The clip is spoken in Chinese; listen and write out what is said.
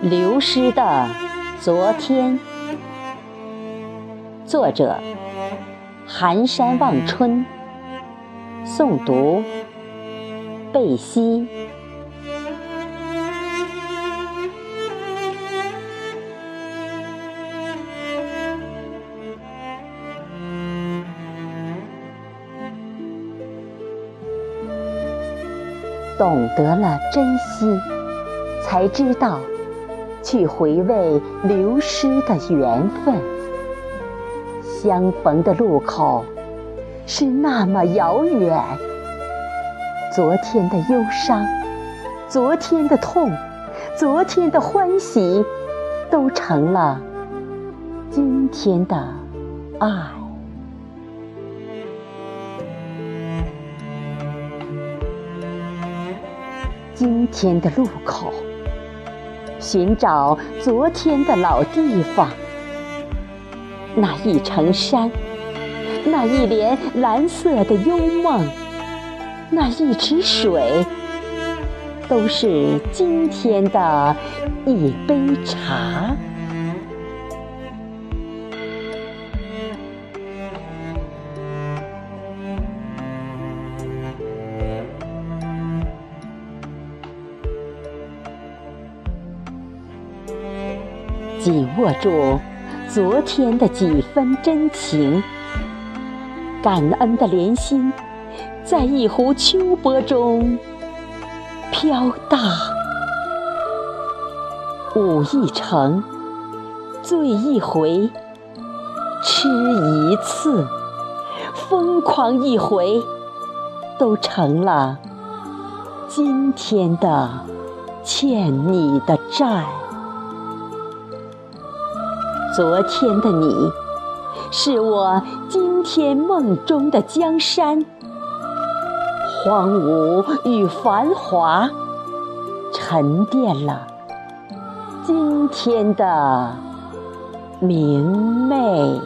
流失的昨天，作者：寒山望春，诵读：贝西。懂得了珍惜，才知道。去回味流失的缘分，相逢的路口是那么遥远。昨天的忧伤，昨天的痛，昨天的欢喜，都成了今天的爱。今天的路口。寻找昨天的老地方，那一程山，那一帘蓝色的幽梦，那一池水，都是今天的一杯茶。紧握住昨天的几分真情，感恩的莲心，在一湖秋波中飘荡。舞一程，醉一回，痴一次，疯狂一回，都成了今天的欠你的债。昨天的你，是我今天梦中的江山。荒芜与繁华，沉淀了今天的明媚。